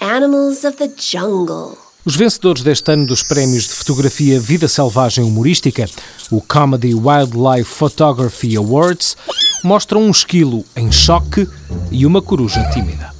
Animals of the Jungle. Os vencedores deste ano dos prémios de fotografia Vida Selvagem Humorística, o Comedy Wildlife Photography Awards, mostram um esquilo em choque e uma coruja tímida.